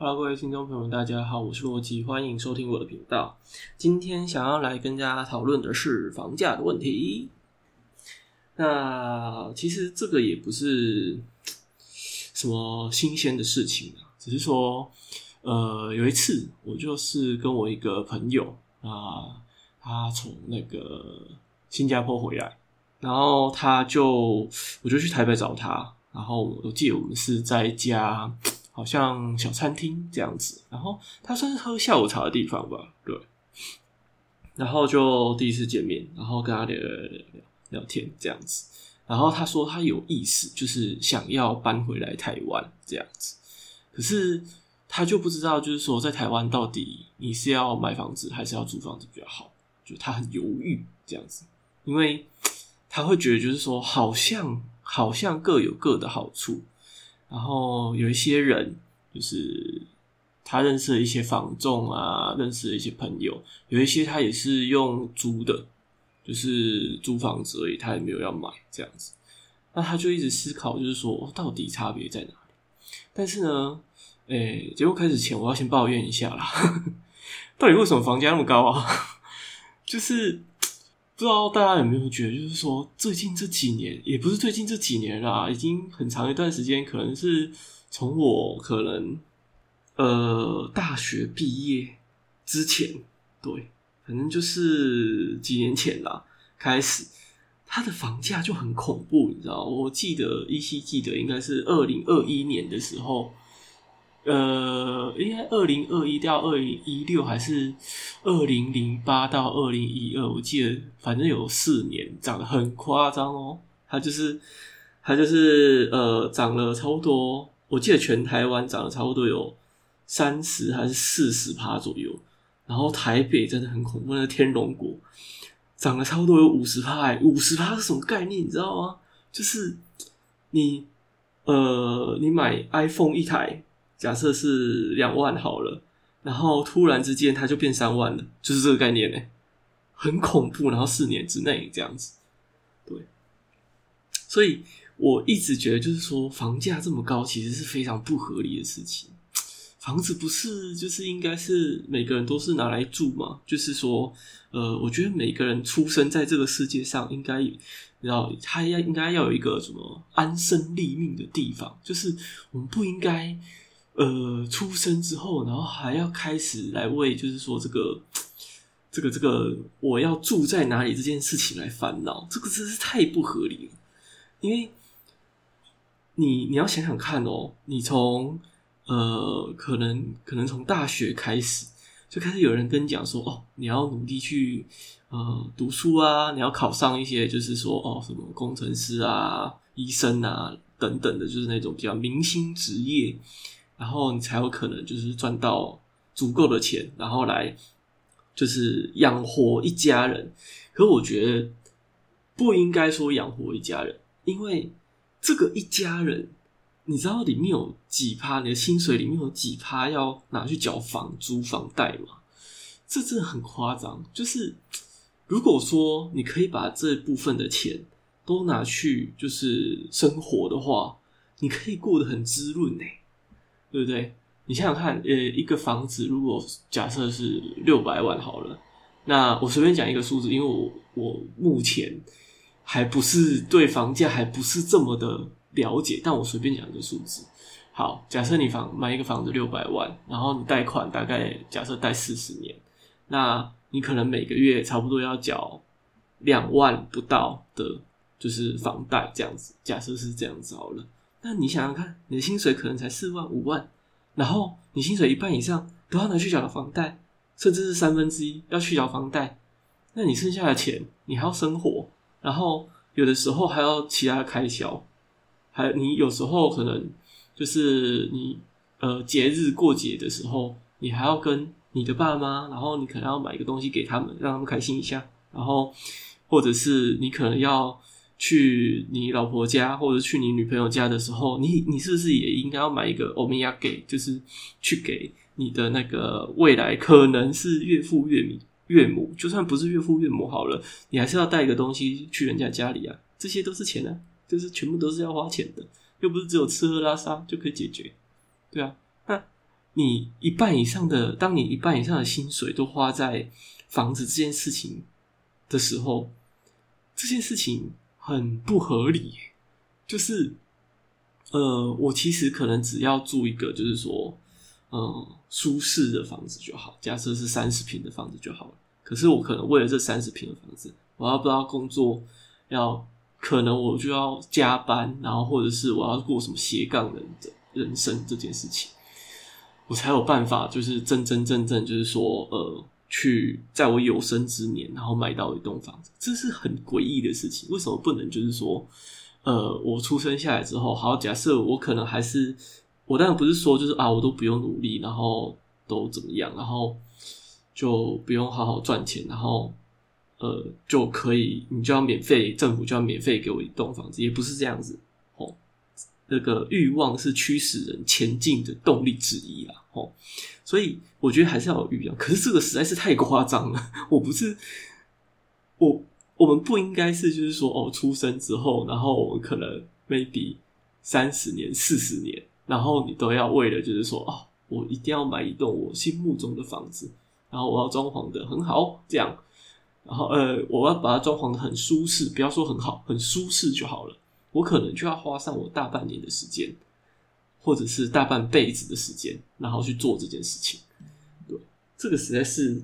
Hello，各位听众朋友们，大家好，我是洛基，欢迎收听我的频道。今天想要来跟大家讨论的是房价的问题。那其实这个也不是什么新鲜的事情啊，只是说，呃，有一次我就是跟我一个朋友啊，他从那个新加坡回来，然后他就我就去台北找他，然后我记得我们是在家。好像小餐厅这样子，然后他算是喝下午茶的地方吧，对。然后就第一次见面，然后跟他聊聊聊聊聊天这样子。然后他说他有意思，就是想要搬回来台湾这样子。可是他就不知道，就是说在台湾到底你是要买房子还是要租房子比较好？就他很犹豫这样子，因为他会觉得就是说好像好像各有各的好处。然后有一些人，就是他认识了一些房仲啊，认识了一些朋友，有一些他也是用租的，就是租房子而已，他也没有要买这样子。那他就一直思考，就是说到底差别在哪里？但是呢，诶，节目开始前我要先抱怨一下啦，到底为什么房价那么高啊？就是。不知道大家有没有觉得，就是说最近这几年，也不是最近这几年啦，已经很长一段时间，可能是从我可能呃大学毕业之前，对，反正就是几年前啦，开始它的房价就很恐怖，你知道？我记得依稀记得，应该是二零二一年的时候。呃，应该二零二一到二零一六，还是二零零八到二零一二？我记得反正有四年涨得很夸张哦。它就是它就是呃涨了差不多，我记得全台湾涨了差不多有三十还是四十趴左右。然后台北真的很恐怖，那天龙国涨了差不多有五十趴，五十趴是什么概念？你知道吗？就是你呃，你买 iPhone 一台。假设是两万好了，然后突然之间它就变三万了，就是这个概念呢，很恐怖。然后四年之内这样子，对，所以我一直觉得，就是说房价这么高，其实是非常不合理的事情。房子不是就是应该是每个人都是拿来住吗？就是说，呃，我觉得每个人出生在这个世界上，应该要他要应该要有一个什么安身立命的地方，就是我们不应该。呃，出生之后，然后还要开始来为，就是说这个、这个、这个，我要住在哪里这件事情来烦恼，这个真是太不合理了。因为你你要想想看哦，你从呃，可能可能从大学开始就开始有人跟你讲说，哦，你要努力去呃读书啊，你要考上一些，就是说哦，什么工程师啊、医生啊等等的，就是那种比较明星职业。然后你才有可能就是赚到足够的钱，然后来就是养活一家人。可我觉得不应该说养活一家人，因为这个一家人，你知道里面有几趴，你的薪水里面有几趴要拿去缴房租、房贷吗？这真的很夸张。就是如果说你可以把这部分的钱都拿去就是生活的话，你可以过得很滋润呢。对不对？你想想看，呃，一个房子如果假设是六百万好了，那我随便讲一个数字，因为我我目前还不是对房价还不是这么的了解，但我随便讲一个数字。好，假设你房买一个房子六百万，然后你贷款大概假设贷四十年，那你可能每个月差不多要缴两万不到的，就是房贷这样子。假设是这样子好了。那你想想看，你的薪水可能才四万五万，然后你薪水一半以上都要拿去缴房贷，甚至是三分之一要去缴房贷，那你剩下的钱你还要生活，然后有的时候还要其他的开销，还你有时候可能就是你呃节日过节的时候，你还要跟你的爸妈，然后你可能要买一个东西给他们，让他们开心一下，然后或者是你可能要。去你老婆家或者去你女朋友家的时候，你你是不是也应该要买一个欧米亚给，就是去给你的那个未来可能是岳父岳母岳母，就算不是岳父岳母好了，你还是要带一个东西去人家家里啊，这些都是钱啊，就是全部都是要花钱的，又不是只有吃喝拉撒就可以解决，对啊，那你一半以上的，当你一半以上的薪水都花在房子这件事情的时候，这件事情很不合理。就是，呃，我其实可能只要住一个，就是说，嗯、舒适的房子就好。假设是三十平的房子就好了。可是我可能为了这三十平的房子，我要不知道工作要，可能我就要加班，然后或者是我要过什么斜杠人的人生这件事情，我才有办法，就是真真正正，就是说，呃。去在我有生之年，然后买到一栋房子，这是很诡异的事情。为什么不能就是说，呃，我出生下来之后，好，假设我可能还是，我当然不是说就是啊，我都不用努力，然后都怎么样，然后就不用好好赚钱，然后呃就可以，你就要免费，政府就要免费给我一栋房子，也不是这样子。那个欲望是驱使人前进的动力之一啦，哦，所以我觉得还是要有欲望。可是这个实在是太夸张了。我不是我，我们不应该是就是说，哦，出生之后，然后我们可能 maybe 三十年、四十年，然后你都要为了就是说，哦，我一定要买一栋我心目中的房子，然后我要装潢的很好，这样，然后呃，我要把它装潢的很舒适，不要说很好，很舒适就好了。我可能就要花上我大半年的时间，或者是大半辈子的时间，然后去做这件事情。对，这个实在是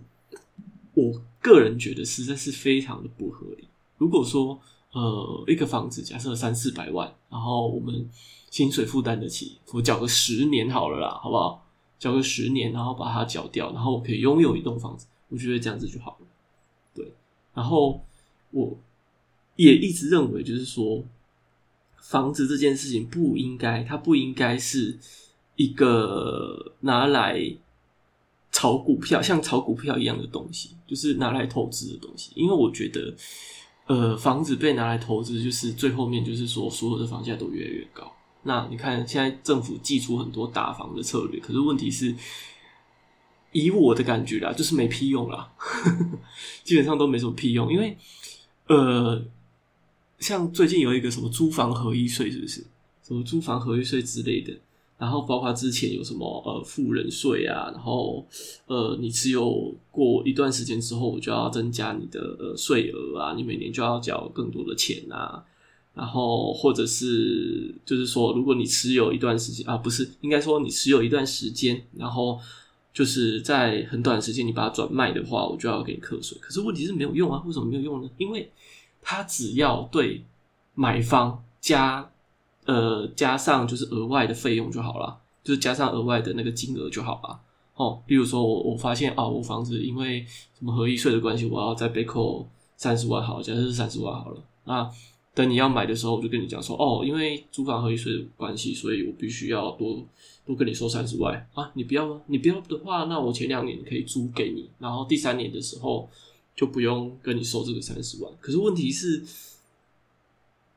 我个人觉得实在是非常的不合理。如果说呃一个房子假设三四百万，然后我们薪水负担得起，我缴个十年好了啦，好不好？缴个十年，然后把它缴掉，然后我可以拥有一栋房子，我觉得这样子就好了。对，然后我也一直认为，就是说。房子这件事情不应该，它不应该是一个拿来炒股票，像炒股票一样的东西，就是拿来投资的东西。因为我觉得，呃，房子被拿来投资，就是最后面就是说，所有的房价都越来越高。那你看，现在政府祭出很多打房的策略，可是问题是，以我的感觉啦，就是没屁用啦，基本上都没什么屁用，因为，呃。像最近有一个什么租房合一税，是不是？什么租房合一税之类的？然后包括之前有什么呃富人税啊，然后呃你持有过一段时间之后，我就要增加你的呃税额啊，你每年就要缴更多的钱啊。然后或者是就是说，如果你持有一段时间啊，不是应该说你持有一段时间，然后就是在很短的时间你把它转卖的话，我就要给你课税。可是问题是没有用啊，为什么没有用呢？因为他只要对买方加呃加上就是额外的费用就好了，就是加上额外的那个金额就好了。哦，比如说我我发现啊，我房子因为什么合一税的关系，我要再被扣三十万好，假设是三十万好了。那等你要买的时候，我就跟你讲说，哦，因为租房合一税的关系，所以我必须要多多跟你收三十万啊。你不要吗？你不要的话，那我前两年可以租给你，然后第三年的时候。就不用跟你收这个三十万，可是问题是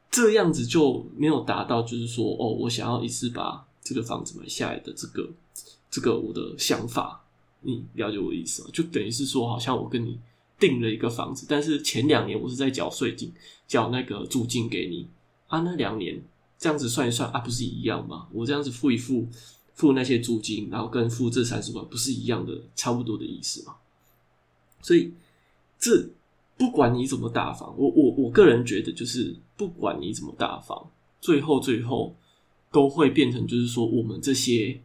这样子就没有达到，就是说哦，我想要一次把这个房子买下来的这个这个我的想法，你了解我的意思吗？就等于是说，好像我跟你订了一个房子，但是前两年我是在缴税金、缴那个租金给你啊，那两年这样子算一算啊，不是一样吗？我这样子付一付付那些租金，然后跟付这三十万，不是一样的，差不多的意思吗？所以。这不管你怎么大方，我我我个人觉得就是不管你怎么大方，最后最后都会变成就是说我们这些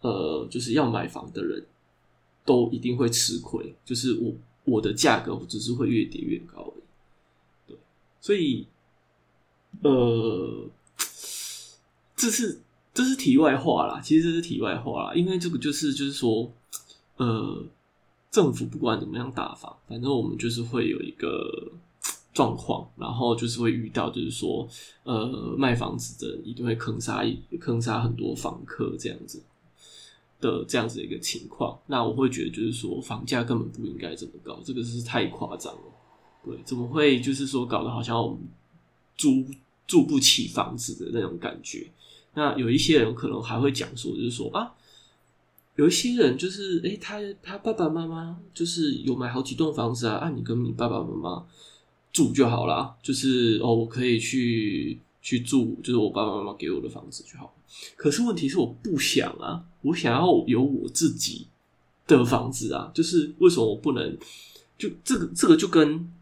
呃就是要买房的人都一定会吃亏，就是我我的价格只是会越跌越高而已。对，所以呃这是这是题外话啦，其实这是题外话啦，因为这个就是就是说呃。政府不管怎么样打房，反正我们就是会有一个 状况，然后就是会遇到，就是说，呃，卖房子的人一定会坑杀坑杀很多房客这样子的这样子的一个情况。那我会觉得，就是说，房价根本不应该这么高，这个是太夸张了。对，怎么会就是说搞得好像我们租住不起房子的那种感觉？那有一些人可能还会讲说，就是说啊。有一些人就是，诶、他他爸爸妈妈就是有买好几栋房子啊，啊，你跟你爸爸妈妈住就好啦。就是哦，我可以去去住，就是我爸爸妈妈给我的房子就好。可是问题是我不想啊，我想要有我自己的房子啊。就是为什么我不能？就这个这个就跟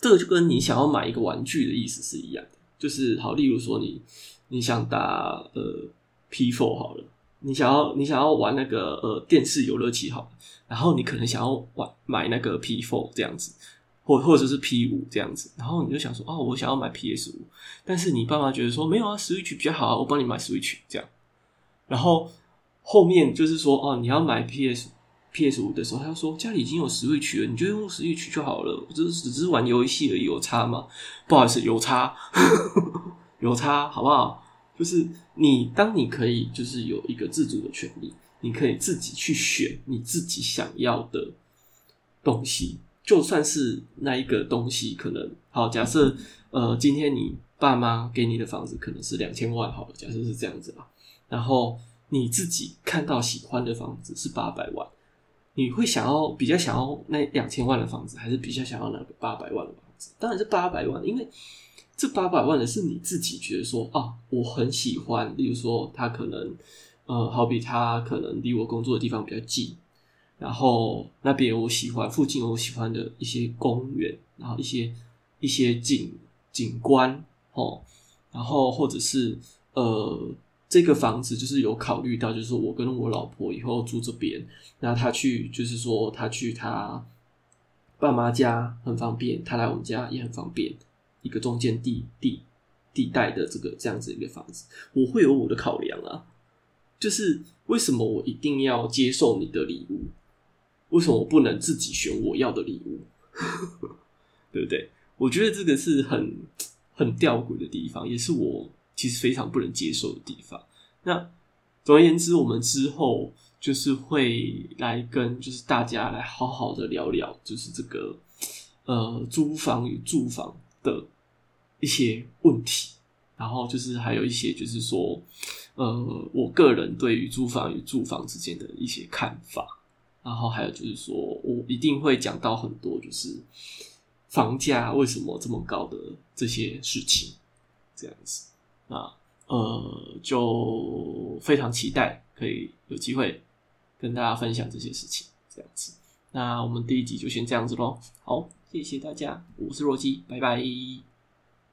这个就跟你想要买一个玩具的意思是一样的。就是好，例如说你你想打呃 P four 好了，你想要你想要玩那个呃电视游乐器好，然后你可能想要玩买那个 P four 这样子。或或者是 P 五这样子，然后你就想说，哦，我想要买 PS 五，但是你爸妈觉得说没有啊，Switch 比较好啊，我帮你买 Switch 这样。然后后面就是说，哦，你要买 PS PS 五的时候，他就说家里已经有 Switch 了，你就用 Switch 就好了，只是只是玩游戏而已，有差吗？不好意思，有差，有差，好不好？就是你当你可以就是有一个自主的权利，你可以自己去选你自己想要的东西。就算是那一个东西，可能好，假设呃，今天你爸妈给你的房子可能是两千万，好了，假设是这样子吧。然后你自己看到喜欢的房子是八百万，你会想要比较想要那两千万的房子，还是比较想要那个八百万的房子？当然是八百万，因为这八百万的是你自己觉得说啊，我很喜欢。例如说，他可能呃，好比他可能离我工作的地方比较近。然后那边我喜欢，附近有我喜欢的一些公园，然后一些一些景景观哦，然后或者是呃，这个房子就是有考虑到，就是我跟我老婆以后住这边，那他去就是说他去他爸妈家很方便，他来我们家也很方便，一个中间地地地带的这个这样子一个房子，我会有我的考量啊，就是为什么我一定要接受你的礼物？为什么我不能自己选我要的礼物？对不对？我觉得这个是很 很吊诡的地方，也是我其实非常不能接受的地方。那总而言之，我们之后就是会来跟就是大家来好好的聊聊，就是这个呃租房与住房的一些问题，然后就是还有一些就是说呃我个人对于租房与住房之间的一些看法。然后还有就是说，我一定会讲到很多，就是房价为什么这么高的这些事情，这样子啊，呃，就非常期待可以有机会跟大家分享这些事情，这样子。那我们第一集就先这样子喽，好，谢谢大家，我是若基，拜拜。